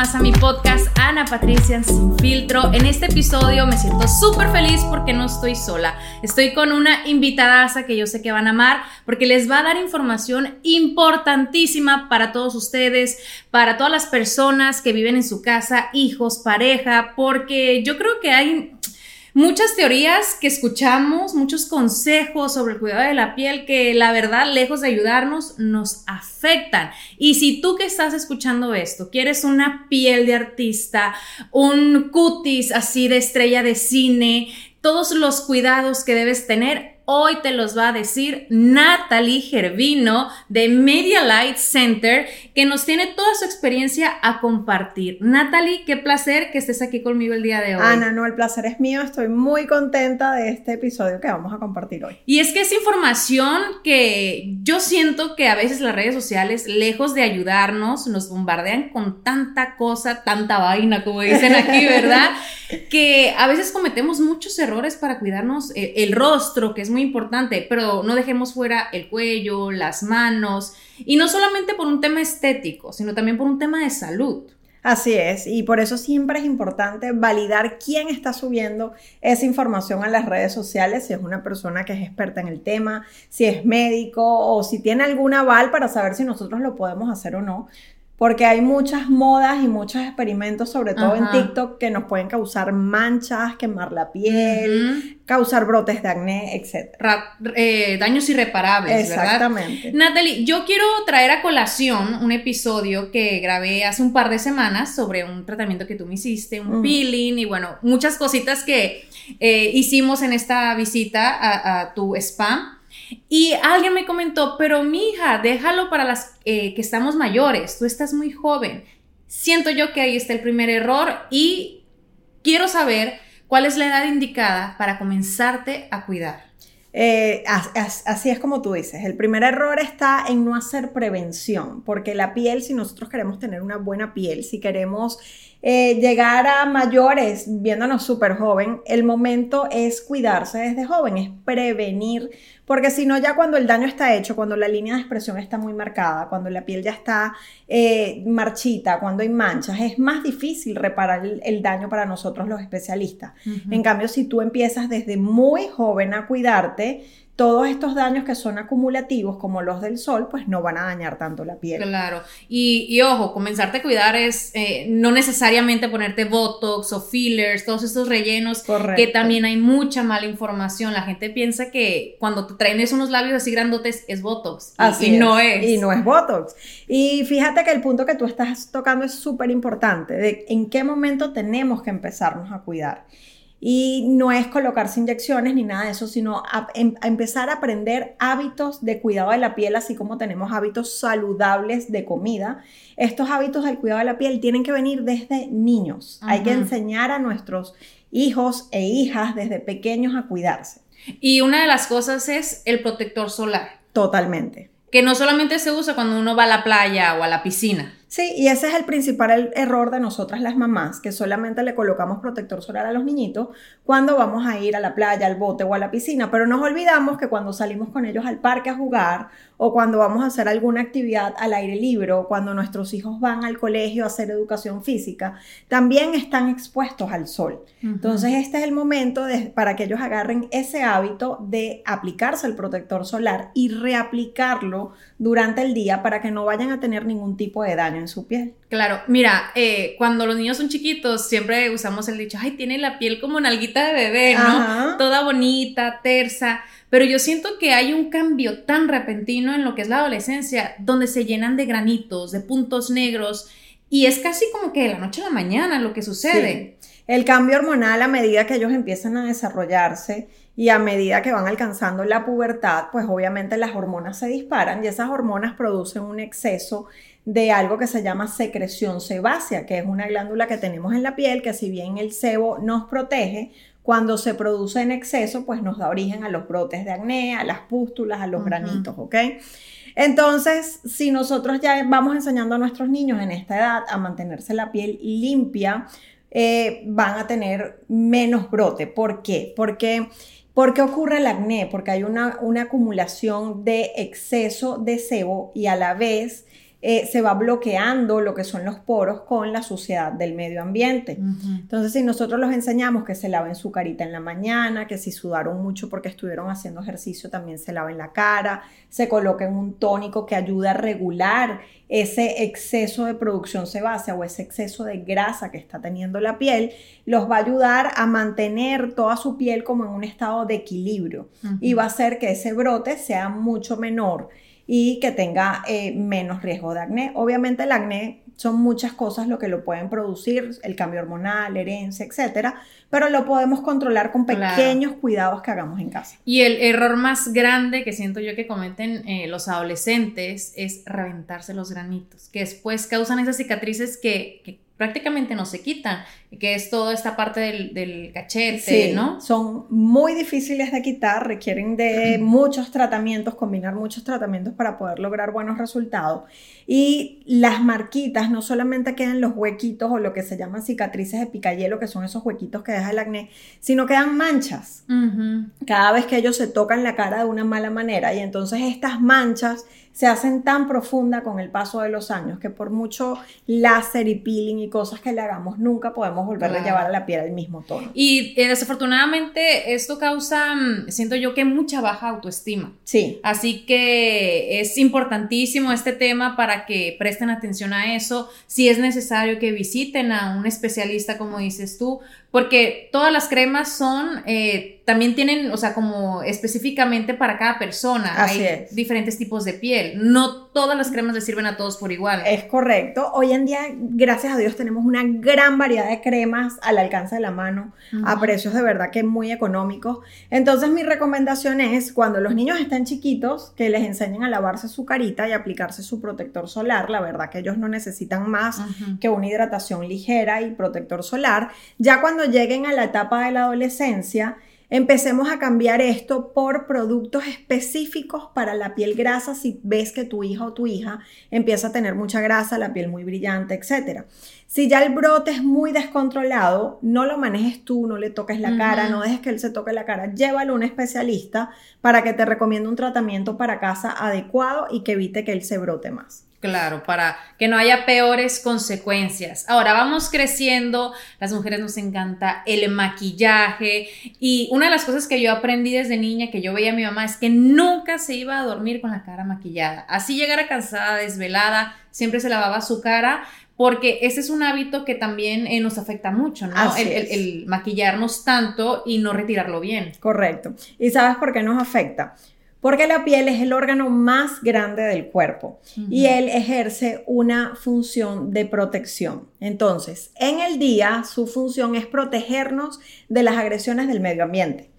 A mi podcast Ana Patricia Sin Filtro. En este episodio me siento súper feliz porque no estoy sola. Estoy con una invitadaza que yo sé que van a amar porque les va a dar información importantísima para todos ustedes, para todas las personas que viven en su casa, hijos, pareja, porque yo creo que hay muchas teorías que escuchamos, muchos consejos sobre el cuidado de la piel que la verdad, lejos de ayudarnos, nos afectan. Y si tú que estás escuchando esto, quieres una piel de artista, un cutis así de estrella de cine, todos los cuidados que debes tener, Hoy te los va a decir Natalie Gervino de Media Light Center, que nos tiene toda su experiencia a compartir. Natalie, qué placer que estés aquí conmigo el día de hoy. Ana, no, el placer es mío. Estoy muy contenta de este episodio que vamos a compartir hoy. Y es que es información que yo siento que a veces las redes sociales, lejos de ayudarnos, nos bombardean con tanta cosa, tanta vaina, como dicen aquí, ¿verdad? que a veces cometemos muchos errores para cuidarnos el, el rostro, que es muy importante, pero no dejemos fuera el cuello, las manos, y no solamente por un tema estético, sino también por un tema de salud. Así es, y por eso siempre es importante validar quién está subiendo esa información a las redes sociales, si es una persona que es experta en el tema, si es médico o si tiene algún aval para saber si nosotros lo podemos hacer o no porque hay muchas modas y muchos experimentos, sobre todo en TikTok, que nos pueden causar manchas, quemar la piel, causar brotes de acné, etc. Eh, daños irreparables, Exactamente. Natalie, yo quiero traer a colación un episodio que grabé hace un par de semanas sobre un tratamiento que tú me hiciste, un peeling y bueno, muchas cositas que eh, hicimos en esta visita a, a tu spa. Y alguien me comentó, pero mi hija, déjalo para las eh, que estamos mayores, tú estás muy joven. Siento yo que ahí está el primer error y quiero saber cuál es la edad indicada para comenzarte a cuidar. Eh, así es como tú dices, el primer error está en no hacer prevención, porque la piel, si nosotros queremos tener una buena piel, si queremos eh, llegar a mayores viéndonos súper joven, el momento es cuidarse desde joven, es prevenir, porque si no ya cuando el daño está hecho, cuando la línea de expresión está muy marcada, cuando la piel ya está eh, marchita, cuando hay manchas, es más difícil reparar el, daño para nosotros los especialistas. En cambio, si tú empiezas desde muy joven a cuidarte, todos estos daños que son acumulativos, como los del sol, pues no van a dañar tanto la piel. Claro. Y, ojo, comenzarte a cuidar es eh, no necesariamente ponerte botox o fillers, todos estos rellenos, que también hay mucha mala información. La gente piensa que cuando te traen unos labios así grandotes es botox. Así y no es. Y no es botox. Y fíjate que el punto que tú estás tocando es súper importante, de en qué momento tenemos que empezarnos a cuidar. Y no es colocarse inyecciones ni nada de eso, sino em, a, empezar a aprender hábitos de cuidado de la piel, así como tenemos hábitos saludables de comida. Estos hábitos del cuidado de la piel tienen que venir desde niños. Hay que enseñar a nuestros hijos e hijas desde pequeños a cuidarse. Y una de las cosas es el protector solar. Totalmente. Que no solamente se usa cuando uno va a la playa o a la piscina. Sí, y ese es el principal error de nosotras las mamás, que solamente le colocamos protector solar a los niñitos cuando vamos a ir a la playa, al bote o a la piscina, pero nos olvidamos que cuando salimos con ellos al parque a jugar o cuando vamos a hacer alguna actividad al aire libre o cuando nuestros hijos van al colegio a hacer educación física, también están expuestos al sol. Entonces, este es el momento para que ellos agarren ese hábito de aplicarse el protector solar y reaplicarlo durante el día para que no vayan a tener ningún tipo de daño en su piel. Claro, mira, eh, cuando los niños son chiquitos siempre usamos el dicho, ay, tiene la piel como nalguita de bebé, ¿no? Toda bonita, tersa, pero yo siento que hay un cambio tan repentino en lo que es la adolescencia, donde se llenan de granitos, de puntos negros, y es casi como que de la noche a la mañana lo que sucede. El cambio hormonal a medida que ellos empiezan a desarrollarse y a medida que van alcanzando la pubertad, pues obviamente las hormonas se disparan y esas hormonas producen un exceso de algo que se llama secreción sebácea, que es una glándula que tenemos en la piel que si bien el sebo nos protege, cuando se produce en exceso, pues nos da origen a los brotes de acné, a las pústulas, a los granitos, ¿ok? Entonces, si nosotros ya vamos enseñando a nuestros niños en esta edad a mantenerse la piel limpia, eh, van a tener menos brote. ¿Por qué? Porque ¿Por qué ocurre el acné? Porque hay una, una, acumulación de exceso de sebo y a la vez eh, se va bloqueando lo que son los poros con la suciedad del medio ambiente. Entonces, si nosotros los enseñamos que se laven su carita en la mañana, que si sudaron mucho porque estuvieron haciendo ejercicio, también se laven la cara, se coloquen un tónico que ayuda a regular ese exceso de producción sebácea o ese exceso de grasa que está teniendo la piel, los va a ayudar a mantener toda su piel como en un estado de equilibrio. Y va a hacer que ese brote sea mucho menor y que tenga eh, menos riesgo de acné. Obviamente el acné son muchas cosas lo que lo pueden producir, el cambio hormonal, herencia, etcétera, pero lo podemos controlar con pequeños cuidados que hagamos en casa. Y el error más grande que siento yo que cometen eh, los adolescentes es reventarse los granitos, que después causan esas cicatrices que prácticamente no se quitan, que es toda esta parte del, cachete, ¿no? Son muy difíciles de quitar, requieren de muchos tratamientos, combinar muchos tratamientos para poder lograr buenos resultados. Y las marquitas no solamente quedan los huequitos o lo que se llaman cicatrices de picayelo, que son esos huequitos que deja el acné, sino quedan manchas. Cada vez que ellos se tocan la cara de una mala manera y entonces estas manchas se hacen tan profunda con el paso de los años que por mucho láser y peeling y cosas que le hagamos, nunca podemos volver a llevar a la piel el mismo tono. Y eh, desafortunadamente esto causa, mm, siento yo que mucha baja autoestima. Sí. Así que es importantísimo este tema para que presten atención a eso. Si es necesario que visiten a un especialista, como dices tú, porque todas las cremas son, eh, también tienen, o sea, como específicamente para cada persona. Hay diferentes tipos de piel. No todas las cremas le sirven a todos por igual. Es correcto. Hoy en día, gracias a Dios, tenemos una gran variedad de cremas al alcance de la mano, a precios de verdad que muy económicos. Entonces, mi recomendación es, cuando los niños están chiquitos, que les enseñen a lavarse su carita y aplicarse su protector solar. La verdad que ellos no necesitan más que una hidratación ligera y protector solar. Ya cuando lleguen a la etapa de la adolescencia, empecemos a cambiar esto por productos específicos para la piel grasa si ves que tu hija o tu hija empieza a tener mucha grasa, la piel muy brillante, etc. Si ya el brote es muy descontrolado, no lo manejes tú, no le toques la cara, no dejes que él se toque la cara, llévalo a un especialista para que te recomiende un tratamiento para casa adecuado y que evite que él se brote más. Claro, para que no haya peores consecuencias. Ahora vamos creciendo, las mujeres nos encanta el maquillaje y una de las cosas que yo aprendí desde niña que yo veía a mi mamá es que nunca se iba a dormir con la cara maquillada. Así llegara cansada, desvelada, siempre se lavaba su cara porque ese es un hábito que también eh, nos afecta mucho, ¿no? El, el maquillarnos tanto y no retirarlo bien. Correcto. ¿Y sabes por qué nos afecta? Porque la piel es el órgano más grande del cuerpo y él ejerce una función de protección. Entonces, en el día su función es protegernos de las agresiones del medio ambiente.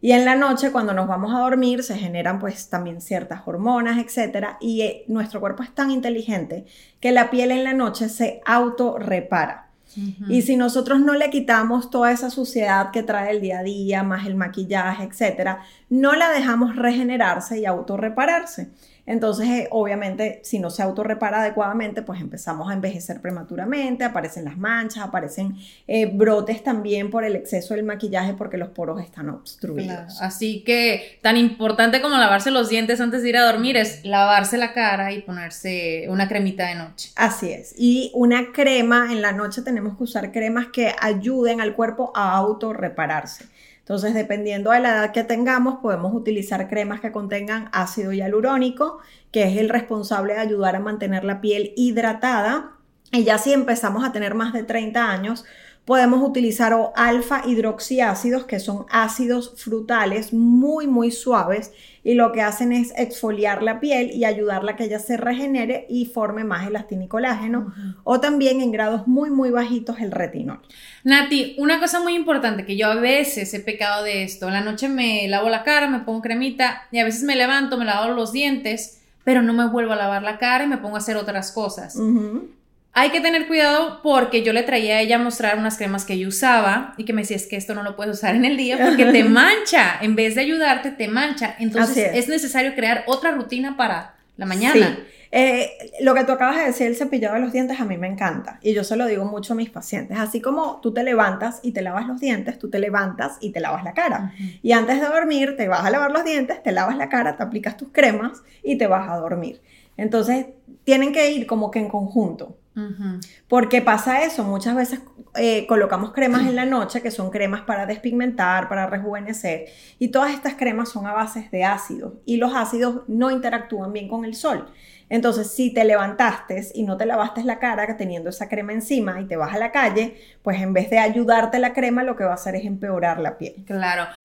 Y en la noche, cuando nos vamos a dormir, se generan pues también ciertas hormonas, etcétera, y eh, nuestro cuerpo es tan inteligente que la piel en la noche se autorrepara. Y si nosotros no le quitamos toda esa suciedad que trae el día a día, más el maquillaje, etcétera, no la dejamos regenerarse y autorrepararse. Entonces, eh, obviamente, si no se autorrepara adecuadamente, pues empezamos a envejecer prematuramente, aparecen las manchas, aparecen eh, brotes también por el exceso del maquillaje porque los poros están obstruidos. Así que tan importante como lavarse los dientes antes de ir a dormir es lavarse la cara y ponerse una cremita de noche. Así es. Y una crema, en la noche tenemos que usar cremas que ayuden al cuerpo a autorrepararse. Entonces, dependiendo de la edad que tengamos, podemos utilizar cremas que contengan ácido hialurónico, que es el responsable de ayudar a mantener la piel hidratada. Y ya si empezamos a tener más de 30 años, podemos utilizar o alfa hidroxiácidos, que son ácidos frutales muy, muy suaves y lo que hacen es exfoliar la piel y ayudarla a que ella se regenere y forme más elastina y colágeno, o también en grados muy, muy bajitos el retinol. Nati, una cosa muy importante que yo a veces he pecado de esto, en la noche me lavo la cara, me pongo cremita y a veces me levanto, me lavo los dientes, pero no me vuelvo a lavar la cara y me pongo a hacer otras cosas. Hay que tener cuidado porque yo le traía a ella a mostrar unas cremas que yo usaba y que me decía, es que esto no lo puedes usar en el día porque te mancha. En vez de ayudarte, te mancha. Entonces es. necesario crear otra rutina para la mañana. Eh, lo que tú acabas de decir, el cepillado de los dientes, a mí me encanta. Y yo se lo digo mucho a mis pacientes. Así como tú te levantas y te lavas los dientes, tú te levantas y te lavas la cara. Y antes de dormir, te vas a lavar los dientes, te lavas la cara, te aplicas tus cremas y te vas a dormir. Entonces, tienen que ir como que en conjunto. Porque pasa eso, muchas veces eh, colocamos cremas en la noche que son cremas para despigmentar, para rejuvenecer, y todas estas cremas son a bases de ácidos, y los ácidos no interactúan bien con el sol. Entonces, si te levantaste y no te lavaste la cara teniendo esa crema encima y te vas a la calle, pues en vez de ayudarte la crema, lo que va a hacer es empeorar la piel. Claro.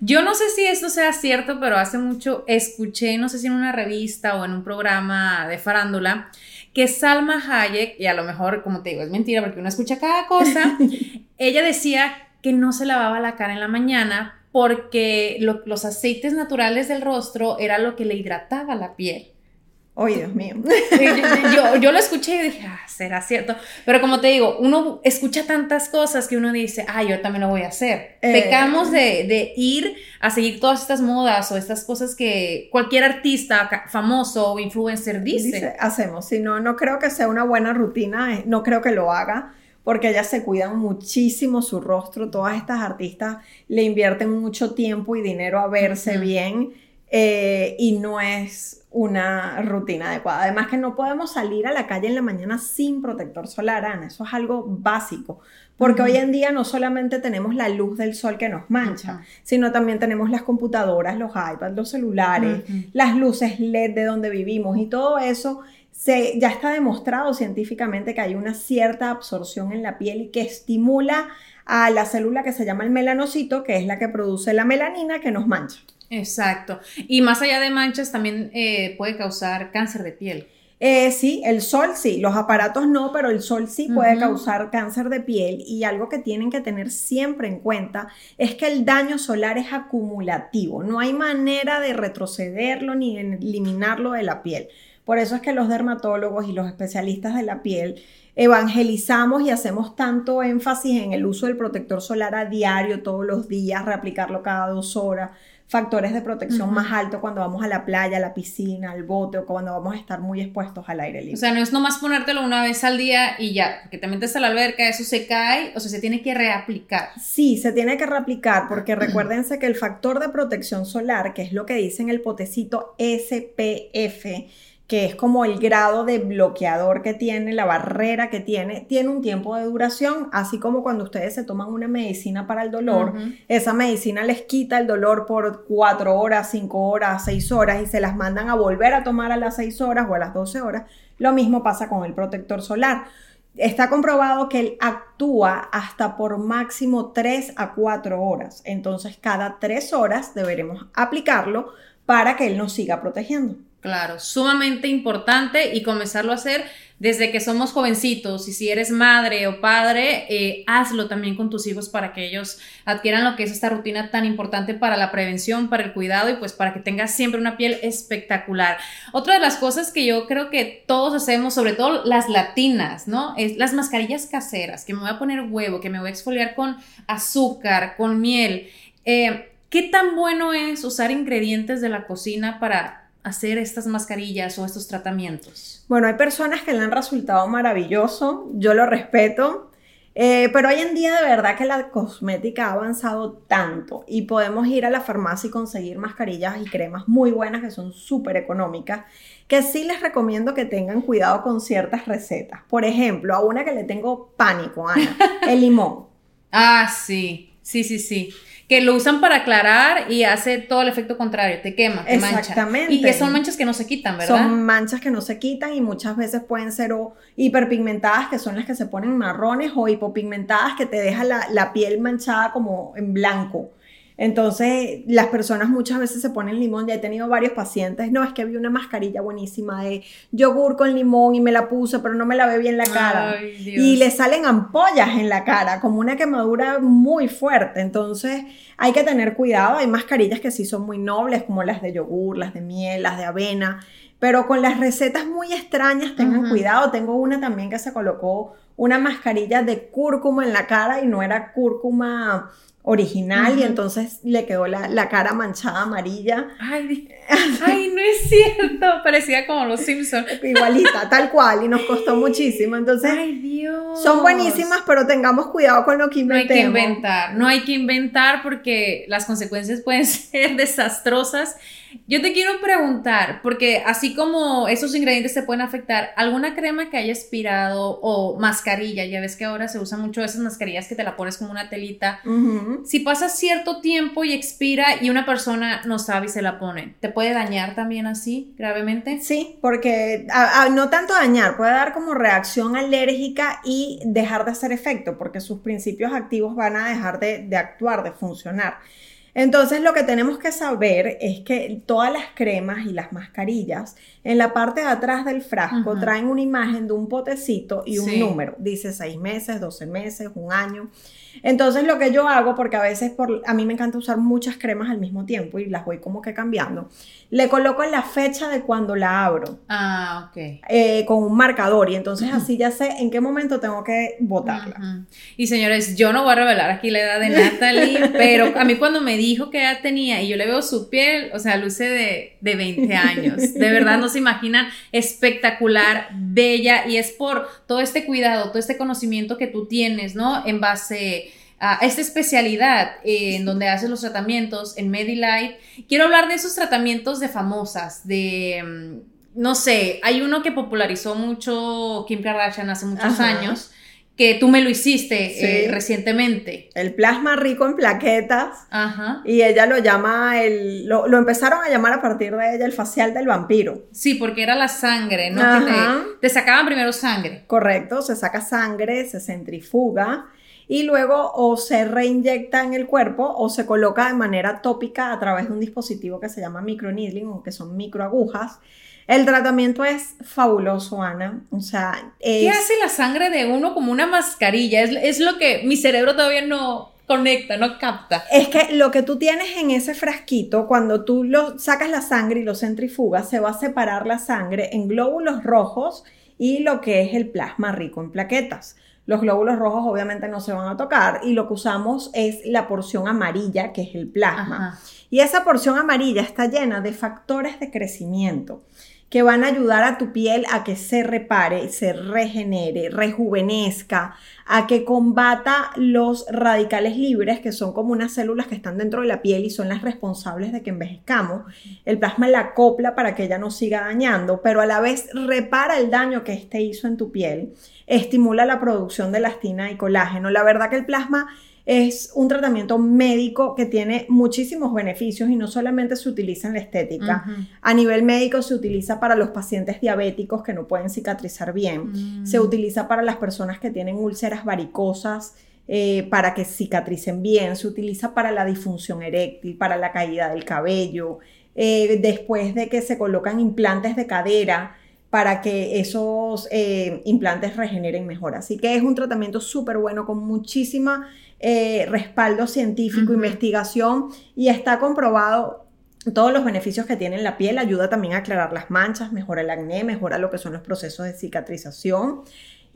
Yo no sé si esto sea cierto, pero hace mucho escuché, no sé si en una revista o en un programa de farándula, que Salma Hayek, y a lo mejor, como te digo, es mentira porque uno escucha cada cosa, ella decía que no se lavaba la cara en la mañana porque los aceites naturales del rostro era lo que le hidrataba la piel. Oye, Dios mío. Yo, lo escuché y dije, ah, será cierto. Pero como te digo, uno escucha tantas cosas que uno dice, ah, yo también lo voy a hacer. Eh, Pecamos de, ir a seguir todas estas modas o estas cosas que cualquier artista famoso o influencer dice. dice hacemos. Si no, no creo que sea una buena rutina, eh, no creo que lo haga porque ellas se cuidan muchísimo su rostro. Todas estas artistas le invierten mucho tiempo y dinero a verse bien eh, y no es una rutina adecuada. Además que no podemos salir a la calle en la mañana sin protector solar, Ana. Eso es algo básico. Porque hoy en día no solamente tenemos la luz del sol que nos mancha, sino también tenemos las computadoras, los iPads, los celulares, las luces LED de donde vivimos y todo eso se, ya está demostrado científicamente que hay una cierta absorción en la piel y que estimula a la célula que se llama el melanocito, que es la que produce la melanina que nos mancha. Exacto. Y más allá de manchas, también eh, puede causar cáncer de piel. Eh, sí, el sol sí, los aparatos no, pero el sol sí puede causar cáncer de piel y algo que tienen que tener siempre en cuenta es que el daño solar es acumulativo, no hay manera de retrocederlo ni eliminarlo de la piel. Por eso es que los dermatólogos y los especialistas de la piel evangelizamos y hacemos tanto énfasis en el uso del protector solar a diario, todos los días, reaplicarlo cada dos horas, factores de protección más altos cuando vamos a la playa, a la piscina, al bote o cuando vamos a estar muy expuestos al aire libre. O sea, no es nomás ponértelo una vez al día y ya, porque te metes a la alberca, eso se cae, o sea, se tiene que reaplicar. Sí, se tiene que reaplicar porque recuérdense que el factor de protección solar, que es lo que dice en el potecito SPF, que es como el grado de bloqueador que tiene, la barrera que tiene, tiene un tiempo de duración, así como cuando ustedes se toman una medicina para el dolor, esa medicina les quita el dolor por cuatro horas, cinco horas, seis horas y se las mandan a volver a tomar a las seis horas o a las 12 horas. Lo mismo pasa con el protector solar. Está comprobado que él actúa hasta por máximo 3 a 4 horas. Entonces, cada 3 horas deberemos aplicarlo para que él nos siga protegiendo. Claro, sumamente importante y comenzarlo a hacer desde que somos jovencitos. Y si eres madre o padre, eh, hazlo también con tus hijos para que ellos adquieran lo que es esta rutina tan importante para la prevención, para el cuidado y pues para que tengas siempre una piel espectacular. Otra de las cosas que yo creo que todos hacemos, sobre todo las latinas, ¿no? Es las mascarillas caseras, que me voy a poner huevo, que me voy a exfoliar con azúcar, con miel. Eh, ¿Qué tan bueno es usar ingredientes de la cocina para hacer estas mascarillas o estos tratamientos? Bueno, hay personas que le han resultado maravilloso, yo lo respeto, eh, pero hoy en día de verdad que la cosmética ha avanzado tanto y podemos ir a la farmacia y conseguir mascarillas y cremas muy buenas que son súper económicas, que sí les recomiendo que tengan cuidado con ciertas recetas. Por ejemplo, a una que le tengo pánico, Ana, el limón. Ah, sí, sí, sí, sí que lo usan para aclarar y hace todo el efecto contrario, te quema, te Exactamente. mancha. Y que son manchas que no se quitan, ¿verdad? Son manchas que no se quitan y muchas veces pueden ser o hiperpigmentadas, que son las que se ponen marrones, o hipopigmentadas, que te deja la, la piel manchada como en blanco. Entonces, las personas muchas veces se ponen limón. Ya he tenido varios pacientes. No, es que vi una mascarilla buenísima de yogur con limón y me la puse, pero no me la ve bien la cara. y le salen ampollas en la cara, como una quemadura muy fuerte. Entonces, hay que tener cuidado. Hay mascarillas que sí son muy nobles, como las de yogur, las de miel, las de avena. Pero con las recetas muy extrañas, tengan cuidado. Tengo una también que se colocó una mascarilla de cúrcuma en la cara y no era cúrcuma original y entonces le quedó la, cara manchada amarilla. Ay, ay, no es cierto, parecía como los Simpsons. Igualita, tal cual, y nos costó muchísimo. Entonces, ay, Dios. son buenísimas, pero tengamos cuidado con lo que inventemos. No hay que inventar, no hay que inventar porque las consecuencias pueden ser desastrosas yo te quiero preguntar, porque así como esos ingredientes te pueden afectar, ¿alguna crema que haya expirado o mascarilla? Ya ves que ahora se usan mucho esas mascarillas que te la pones como una telita. Si pasa cierto tiempo y expira y una persona no sabe y se la pone, ¿te puede dañar también así gravemente? Sí, porque no tanto dañar, puede dar como reacción alérgica y dejar de hacer efecto, porque sus principios activos van a dejar de actuar, de funcionar. Entonces lo que tenemos que saber es que todas las cremas y las mascarillas en la parte de atrás del frasco traen una imagen de un potecito y un número. Dice seis meses, 12 meses, un año. Entonces lo que yo hago, porque a veces por, a mí me encanta usar muchas cremas al mismo tiempo y las voy como que cambiando, le coloco la fecha de cuando la abro. Ah, ok. Eh, con un marcador y entonces así ya sé en qué momento tengo que botarla. Y señores, yo no voy a revelar aquí la edad de Natalie, pero a mí cuando me dijo que edad tenía y yo le veo su piel, o sea, luce de, de 20 años. De verdad no se imaginan espectacular, bella y es por todo este cuidado, todo este conocimiento que tú tienes, ¿no? En base a esta especialidad en donde haces los tratamientos en Medilight. Quiero hablar de esos tratamientos de famosas, de, mm, no sé, hay uno que popularizó mucho Kim Kardashian hace muchos años, que tú me lo hiciste eh, recientemente. El plasma rico en plaquetas. Y ella lo llama, el, lo, empezaron a llamar a partir de ella el facial del vampiro. Sí, porque era la sangre, ¿no? te, te, sacaban primero sangre. Correcto, se saca sangre, se centrifuga y luego o se reinyecta en el cuerpo o se coloca de manera tópica a través de un dispositivo que se llama microneedling o que son microagujas. El tratamiento es fabuloso, Ana. O sea, ¿qué hace la sangre de uno como una mascarilla? Es, es lo que mi cerebro todavía no, conecta, no capta. Es que lo que tú tienes en ese frasquito, cuando tú lo sacas la sangre y lo centrifugas, se va a separar la sangre en glóbulos rojos y lo que es el plasma rico en plaquetas. Los glóbulos rojos obviamente no se van a tocar y lo que usamos es la porción amarilla, que es el plasma. Y esa porción amarilla está llena de factores de crecimiento que van a ayudar a tu piel a que se repare, se regenere, rejuvenezca, a que combata los radicales libres, que son como unas células que están dentro de la piel y son las responsables de que envejezcamos. El plasma la acopla para que ella no siga dañando, pero a la vez repara el daño que este hizo en tu piel, estimula la producción de elastina y colágeno. La verdad que el plasma es un tratamiento médico que tiene muchísimos beneficios y no solamente se utiliza en la estética. A nivel médico se utiliza para los pacientes diabéticos que no pueden cicatrizar bien. Mm. Se utiliza para las personas que tienen úlceras varicosas. Eh, para que cicatricen bien, se utiliza para la disfunción eréctil, para la caída del cabello, eh, después de que se colocan implantes de cadera, para que esos eh, implantes regeneren mejor. Así que es un tratamiento súper bueno con muchísima eh, respaldo científico, investigación y está comprobado todos los beneficios que tiene en la piel, ayuda también a aclarar las manchas, mejora el acné, mejora lo que son los procesos de cicatrización.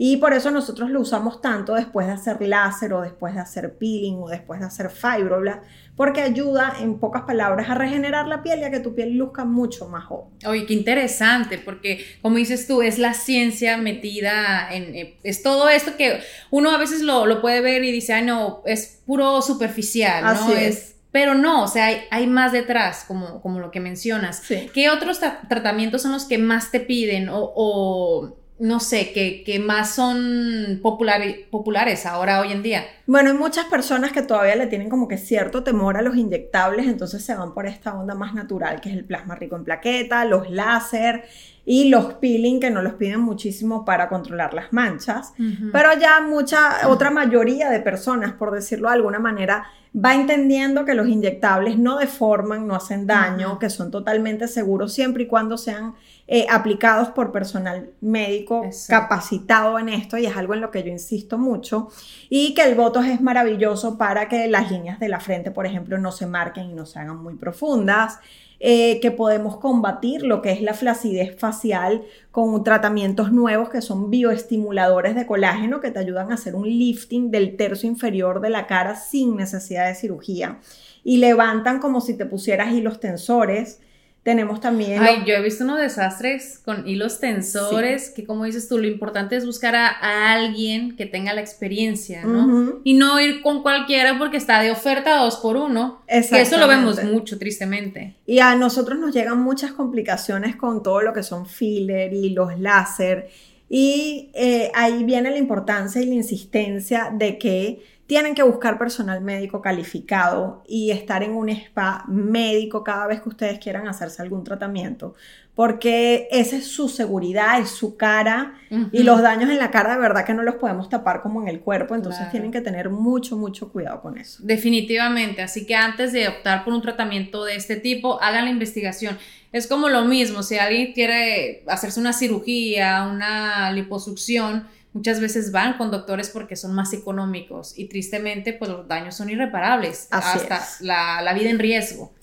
Y por eso nosotros lo usamos tanto después de hacer láser o después de hacer peeling o después de hacer fibroblast, porque ayuda, en pocas palabras, a regenerar la piel y a que tu piel luzca mucho más joven. Oye, qué interesante, porque como dices tú, es la ciencia metida en... Eh, es todo esto que uno a veces lo, puede ver y dice, ay, no, es puro superficial, ¿no? Así es. Pero no, o sea, hay, más detrás, como, como lo que mencionas. ¿Qué otros tratamientos son los que más te piden o no sé, que, más son populares ahora, hoy en día? Bueno, hay muchas personas que todavía le tienen como que cierto temor a los inyectables, entonces se van por esta onda más natural, que es el plasma rico en plaqueta, los láser y los peeling, que no los piden muchísimo para controlar las manchas. Pero ya mucha, otra mayoría de personas, por decirlo de alguna manera, va entendiendo que los inyectables no deforman, no hacen daño, que son totalmente seguros siempre y cuando sean eh, aplicados por personal médico capacitado en esto y es algo en lo que yo insisto mucho y que el Botox es maravilloso para que las líneas de la frente, por ejemplo, no se marquen y no se hagan muy profundas. Eh, que podemos combatir lo que es la flacidez facial con tratamientos nuevos que son bioestimuladores de colágeno que te ayudan a hacer un lifting del tercio inferior de la cara sin necesidad de cirugía y levantan como si te pusieras hilos tensores tenemos también... Ay, yo he visto unos desastres con hilos tensores, que como dices tú, lo importante es buscar a, alguien que tenga la experiencia, ¿no? Y no ir con cualquiera porque está de oferta dos por uno. Que eso lo vemos mucho, tristemente. Y a nosotros nos llegan muchas complicaciones con todo lo que son filler y los láser. Y eh, ahí viene la importancia y la insistencia de que tienen que buscar personal médico calificado y estar en un spa médico cada vez que ustedes quieran hacerse algún tratamiento, porque esa es su seguridad, es su cara y los daños en la cara de verdad que no los podemos tapar como en el cuerpo, entonces tienen que tener mucho, mucho cuidado con eso. Definitivamente, así que antes de optar por un tratamiento de este tipo, hagan la investigación. Es como lo mismo, si alguien quiere hacerse una cirugía, una liposucción, muchas veces van con doctores porque son más económicos y tristemente pues los daños son irreparables, hasta la, la vida en riesgo.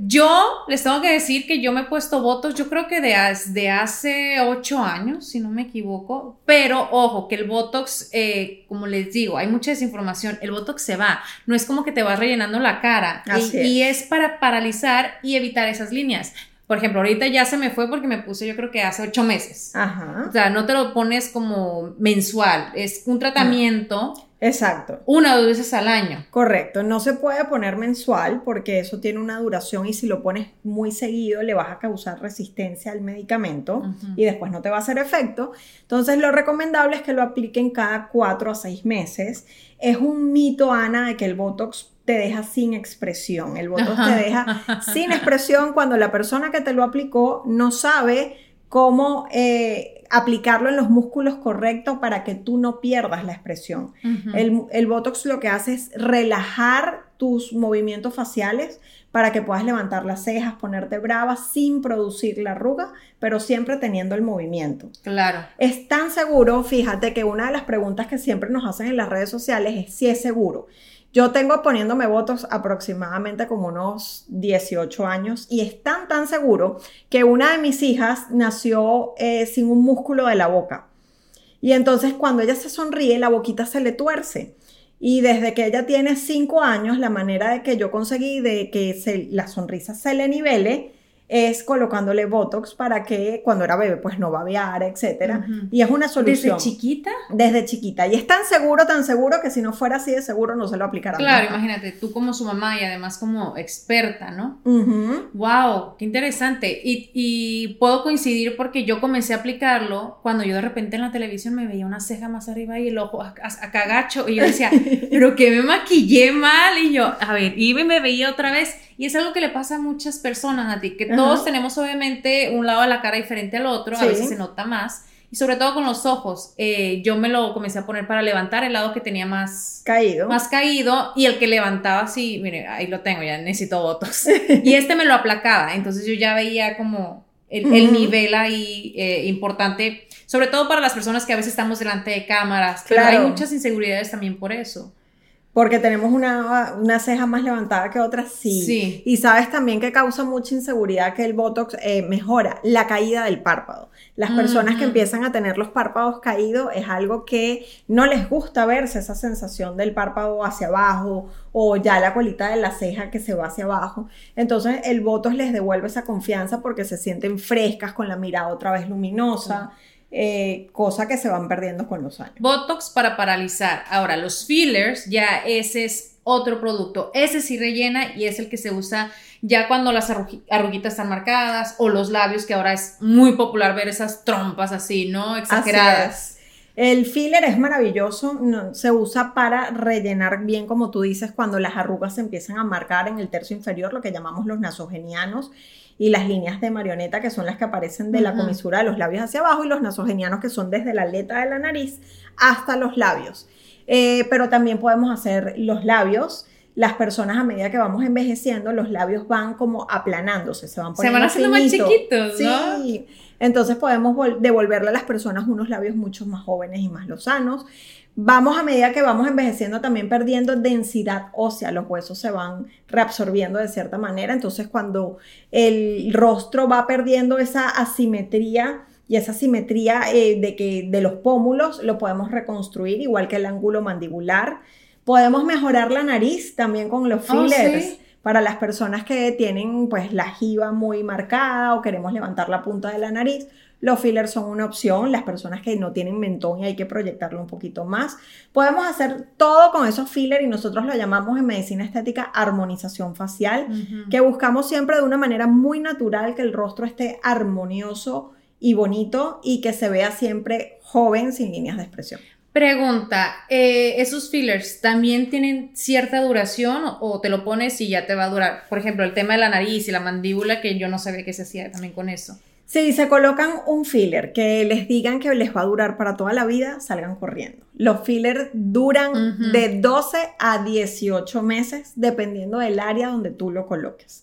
Yo les tengo que decir que yo me he puesto votos, yo creo que de, hace ocho años, si no me equivoco, pero ojo, que el Botox, eh, como les digo, hay mucha desinformación, el Botox se va, no es como que te vas rellenando la cara y, es para paralizar y evitar esas líneas. por ejemplo, ahorita ya se me fue porque me puse yo creo que hace ocho meses. Ajá. O sea, no te lo pones como mensual, es un tratamiento. Exacto. Una o dos veces al año. Correcto, no se puede poner mensual porque eso tiene una duración y si lo pones muy seguido le vas a causar resistencia al medicamento y después no te va a hacer efecto. Entonces lo recomendable es que lo apliquen cada cuatro a seis meses. Es un mito, Ana, de que el Botox te deja sin expresión. El Botox te deja sin expresión cuando la persona que te lo aplicó no sabe cómo eh, aplicarlo en los músculos correctos para que tú no pierdas la expresión. el, el, Botox lo que hace es relajar tus movimientos faciales para que puedas levantar las cejas, ponerte brava sin producir la arruga, pero siempre teniendo el movimiento. Claro. Es tan seguro, fíjate que una de las preguntas que siempre nos hacen en las redes sociales es si es seguro. Yo tengo poniéndome votos aproximadamente como unos 18 años y es tan, tan seguro que una de mis hijas nació eh, sin un músculo de la boca. Y entonces cuando ella se sonríe, la boquita se le tuerce. Y desde que ella tiene 5 años, la manera de que yo conseguí de que la sonrisa se le nivele es colocándole Botox para que cuando era bebé pues no babeara, etcétera. Y es una solución. ¿Desde chiquita? Desde chiquita. Y es tan seguro, tan seguro que si no fuera así de seguro no se lo aplicarán. Claro, imagínate, tú como su mamá y además como experta, ¿no? Wow, qué interesante. Y, y, puedo coincidir porque yo comencé a aplicarlo cuando yo de repente en la televisión me veía una ceja más arriba y el ojo a, cagacho y yo decía, pero que me maquillé mal y yo, a ver, y me veía otra vez y es algo que le pasa a muchas personas a ti, que todos tenemos obviamente un lado de la cara diferente al otro, a veces se nota más. Y sobre todo con los ojos, eh, yo me lo comencé a poner para levantar el lado que tenía más caído. Más caído y el que levantaba así, mire, ahí lo tengo, ya necesito votos. y este me lo aplacaba, entonces yo ya veía como el, nivel ahí eh, importante, sobre todo para las personas que a veces estamos delante de cámaras. Claro. Pero hay muchas inseguridades también por eso. Porque tenemos una, una, ceja más levantada que otra, sí. Y sabes también que causa mucha inseguridad que el Botox eh, mejora la caída del párpado. Las personas que empiezan a tener los párpados caídos es algo que no les gusta verse, esa sensación del párpado hacia abajo o ya la colita de la ceja que se va hacia abajo. Entonces el Botox les devuelve esa confianza porque se sienten frescas con la mirada otra vez luminosa. Eh, cosa que se van perdiendo con los años. Botox para paralizar. Ahora, los fillers, ya ese es otro producto. Ese sí rellena y es el que se usa ya cuando las arruguitas están marcadas o los labios, que ahora es muy popular ver esas trompas así, ¿no? Exageradas. El filler es maravilloso, se usa para rellenar bien, como tú dices, cuando las arrugas se empiezan a marcar en el tercio inferior, lo que llamamos los nasogenianos y las líneas de marioneta, que son las que aparecen de la comisura de los labios hacia abajo, y los nasogenianos, que son desde la aleta de la nariz hasta los labios. Eh, pero también podemos hacer los labios. Las personas a medida que vamos envejeciendo, los labios van como aplanándose, se van poniendo Se van haciendo más chiquitos, Sí. Entonces podemos devolverle a las personas unos labios mucho más jóvenes y más lozanos. Vamos a medida que vamos envejeciendo también perdiendo densidad ósea, los huesos se van reabsorbiendo de cierta manera, entonces cuando el rostro va perdiendo esa asimetría y esa simetría eh, de, que, de los pómulos, lo podemos reconstruir igual que el ángulo mandibular. Podemos mejorar la nariz también con los oh, fillers. Para las personas que tienen pues la jiba muy marcada o queremos levantar la punta de la nariz, los fillers son una opción, las personas que no tienen mentón y hay que proyectarlo un poquito más. Podemos hacer todo con esos fillers y nosotros lo llamamos en medicina estética armonización facial, que buscamos siempre de una manera muy natural que el rostro esté armonioso y bonito y que se vea siempre joven sin líneas de expresión. Pregunta, eh, ¿esos fillers también tienen cierta duración o te lo pones y ya te va a durar? Por ejemplo, el tema de la nariz y la mandíbula, que yo no sabía que se hacía también con eso. Si se colocan un filler que les digan que les va a durar para toda la vida, salgan corriendo. Los fillers duran de 12 a 18 meses, dependiendo del área donde tú lo coloques.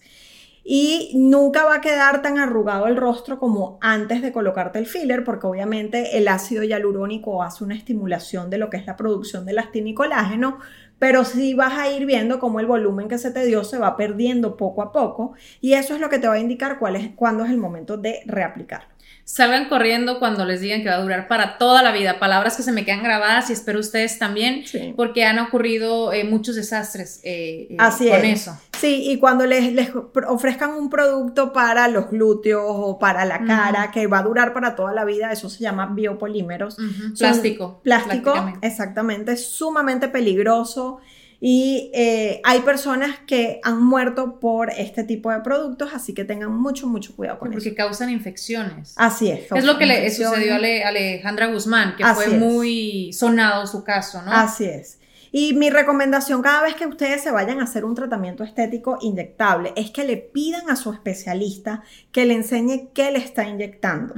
Y nunca va a quedar tan arrugado el rostro como antes de colocarte el filler, porque obviamente el ácido hialurónico hace una estimulación de lo que es la producción de elastina y colágeno, pero sí vas a ir viendo cómo el volumen que se te dio se va perdiendo poco a poco y eso es lo que te va a indicar cuál es, cuándo es el momento de reaplicarlo. Salgan corriendo cuando les digan que va a durar para toda la vida. Palabras que se me quedan grabadas y espero ustedes también, porque han ocurrido eh, muchos desastres eh, eh, Así con es. eso. Sí, y cuando les, les, ofrezcan un producto para los glúteos o para la cara que va a durar para toda la vida, eso se llama biopolímeros. Plástico. Plástico, exactamente, es sumamente peligroso. Y eh, hay personas que han muerto por este tipo de productos, así que tengan mucho, mucho cuidado con Porque eso. Porque causan infecciones. Así es. Es lo que le sucedió a Alejandra Guzmán, que fue muy sonado su caso, ¿no? Así es. Y mi recomendación cada vez que ustedes se vayan a hacer un tratamiento estético inyectable es que le pidan a su especialista que le enseñe qué le está inyectando.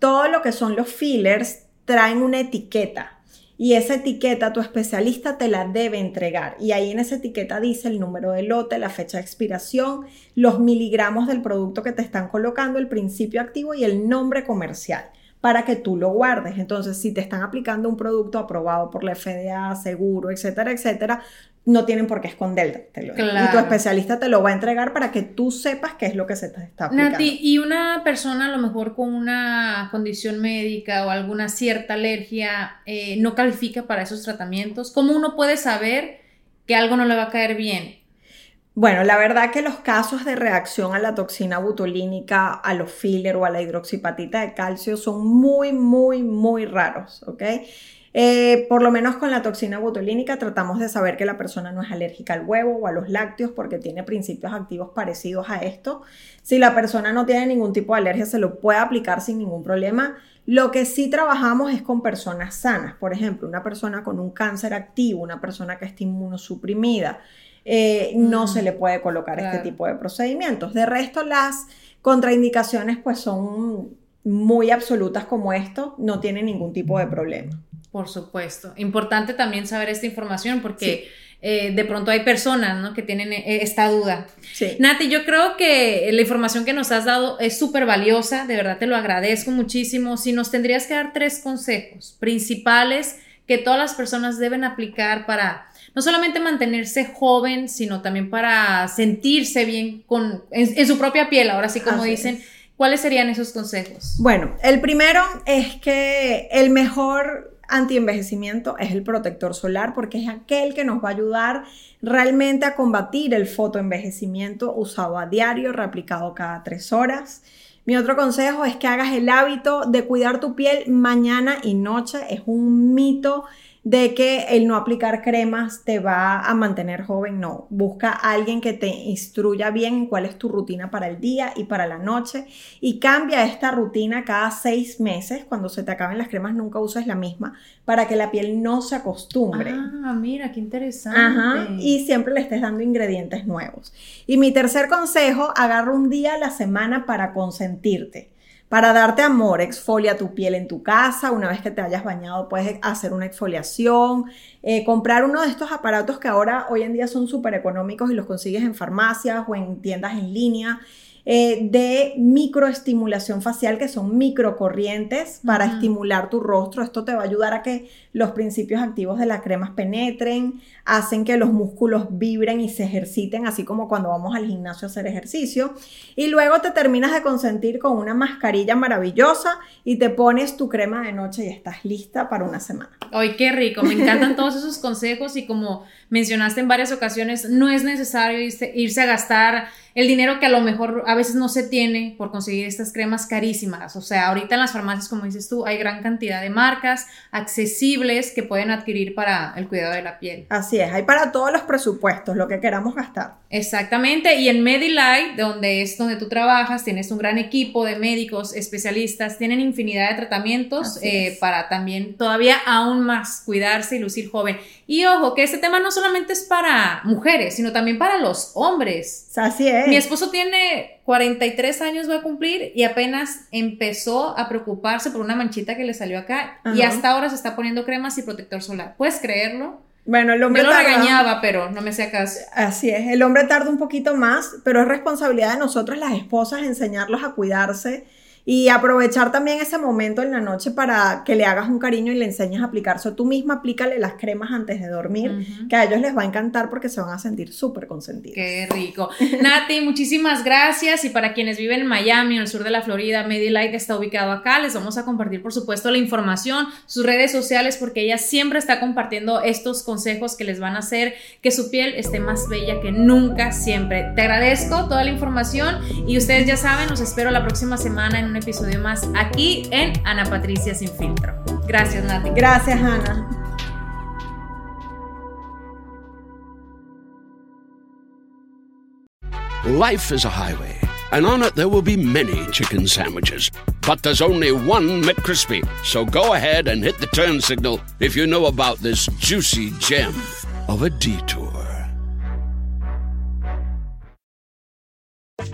Todo lo que son los fillers traen una etiqueta y esa etiqueta tu especialista te la debe entregar. Y ahí en esa etiqueta dice el número de lote, la fecha de expiración, los miligramos del producto que te están colocando, el principio activo y el nombre comercial para que tú lo guardes. Entonces, si te están aplicando un producto aprobado por la FDA, seguro, etcétera, etcétera, no tienen por qué escondértelo. Y tu especialista te lo va a entregar para que tú sepas qué es lo que se te está aplicando. Nati, y una persona a lo mejor con una condición médica o alguna cierta alergia eh, no califica para esos tratamientos, ¿cómo uno puede saber que algo no le va a caer bien? Bueno, la verdad que los casos de reacción a la toxina butolínica, a los filler o a la hidroxipatita de calcio son muy, muy, muy raros, ¿ok? Eh, por lo menos con la toxina botulínica tratamos de saber que la persona no es alérgica al huevo o a los lácteos porque tiene principios activos parecidos a esto. Si la persona no tiene ningún tipo de alergia, se lo puede aplicar sin ningún problema. Lo que sí trabajamos es con personas sanas, por ejemplo, una persona con un cáncer activo, una persona que está inmunosuprimida, eh, no mm, se le puede colocar este tipo de procedimientos. De resto, las contraindicaciones pues son muy absolutas como esto, no tienen ningún tipo de problema. Por supuesto. Importante también saber esta información porque eh, de pronto hay personas ¿no? que tienen eh, esta duda. Sí. Nati, yo creo que la información que nos has dado es súper valiosa, de verdad te lo agradezco muchísimo. Si nos tendrías que dar tres consejos principales que todas las personas deben aplicar para no solamente mantenerse joven, sino también para sentirse bien con, en, su propia piel, ahora sí como dicen. ¿Cuáles serían esos consejos? Bueno, el primero es que el mejor antienvejecimiento es el protector solar porque es aquel que nos va a ayudar realmente a combatir el fotoenvejecimiento usado a diario, reaplicado cada tres horas. Mi otro consejo es que hagas el hábito de cuidar tu piel mañana y noche. Es un mito de que el no aplicar cremas te va a mantener joven, no. Busca a alguien que te instruya bien cuál es tu rutina para el día y para la noche y cambia esta rutina cada seis meses. Cuando se te acaben las cremas, nunca uses la misma para que la piel no se acostumbre. Ah, mira, qué interesante. Ajá, y siempre le estés dando ingredientes nuevos. Y mi tercer consejo, agarra un día a la semana para consentirte. Para darte amor, exfolia tu piel en tu casa. Una vez que te hayas bañado, puedes hacer una exfoliación. Eh, comprar uno de estos aparatos que ahora hoy en día son súper económicos y los consigues en farmacias o en tiendas en línea. Eh, de microestimulación facial, que son microcorrientes para estimular tu rostro. Esto te va a ayudar a que los principios activos de las cremas penetren, hacen que los músculos vibren y se ejerciten, así como cuando vamos al gimnasio a hacer ejercicio. Y luego te terminas de consentir con una mascarilla maravillosa y te pones tu crema de noche y estás lista para una semana. ¡Ay, qué rico! Me encantan todos esos consejos y como mencionaste en varias ocasiones, no es necesario irse, a gastar el dinero que a lo mejor a veces no se tiene por conseguir estas cremas carísimas. O sea, ahorita en las farmacias, como dices tú, hay gran cantidad de marcas accesibles que pueden adquirir para el cuidado de la piel. Así es, hay para todos los presupuestos, lo que queramos gastar. Exactamente, y en Medilight, donde es donde tú trabajas, tienes un gran equipo de médicos especialistas, tienen infinidad de tratamientos eh, para también todavía aún más cuidarse y lucir joven. Y ojo, que este tema no solamente es para mujeres, sino también para los hombres. Así es. Mi esposo tiene 43 años, va a cumplir, y apenas empezó a preocuparse por una manchita que le salió acá, y hasta ahora se está poniendo cremas y protector solar. ¿Puedes creerlo? Bueno, el hombre Yo lo regañaba, pero no me hacía caso. Así es, el hombre tarda un poquito más, pero es responsabilidad de nosotros las esposas enseñarlos a cuidarse Y aprovechar también ese momento en la noche para que le hagas un cariño y le enseñes a aplicarse. Tú misma aplícale las cremas antes de dormir, que a ellos les va a encantar porque se van a sentir súper consentidos. Qué rico. Nati, muchísimas gracias. Y para quienes viven en Miami, en el sur de la Florida, Medilight está ubicado acá. Les vamos a compartir, por supuesto, la información, sus redes sociales, porque ella siempre está compartiendo estos consejos que les van a hacer que su piel esté más bella que nunca, siempre. Te agradezco toda la información y ustedes ya saben, los espero la próxima semana en un episodio más aquí en Ana Patricia Sin Filtro. Gracias, Nati. Gracias, Ana. Life is a highway, and on it there will be many chicken sandwiches. But there's only one McCrispy. So go ahead and hit the turn signal if you know about this juicy gem of a detour.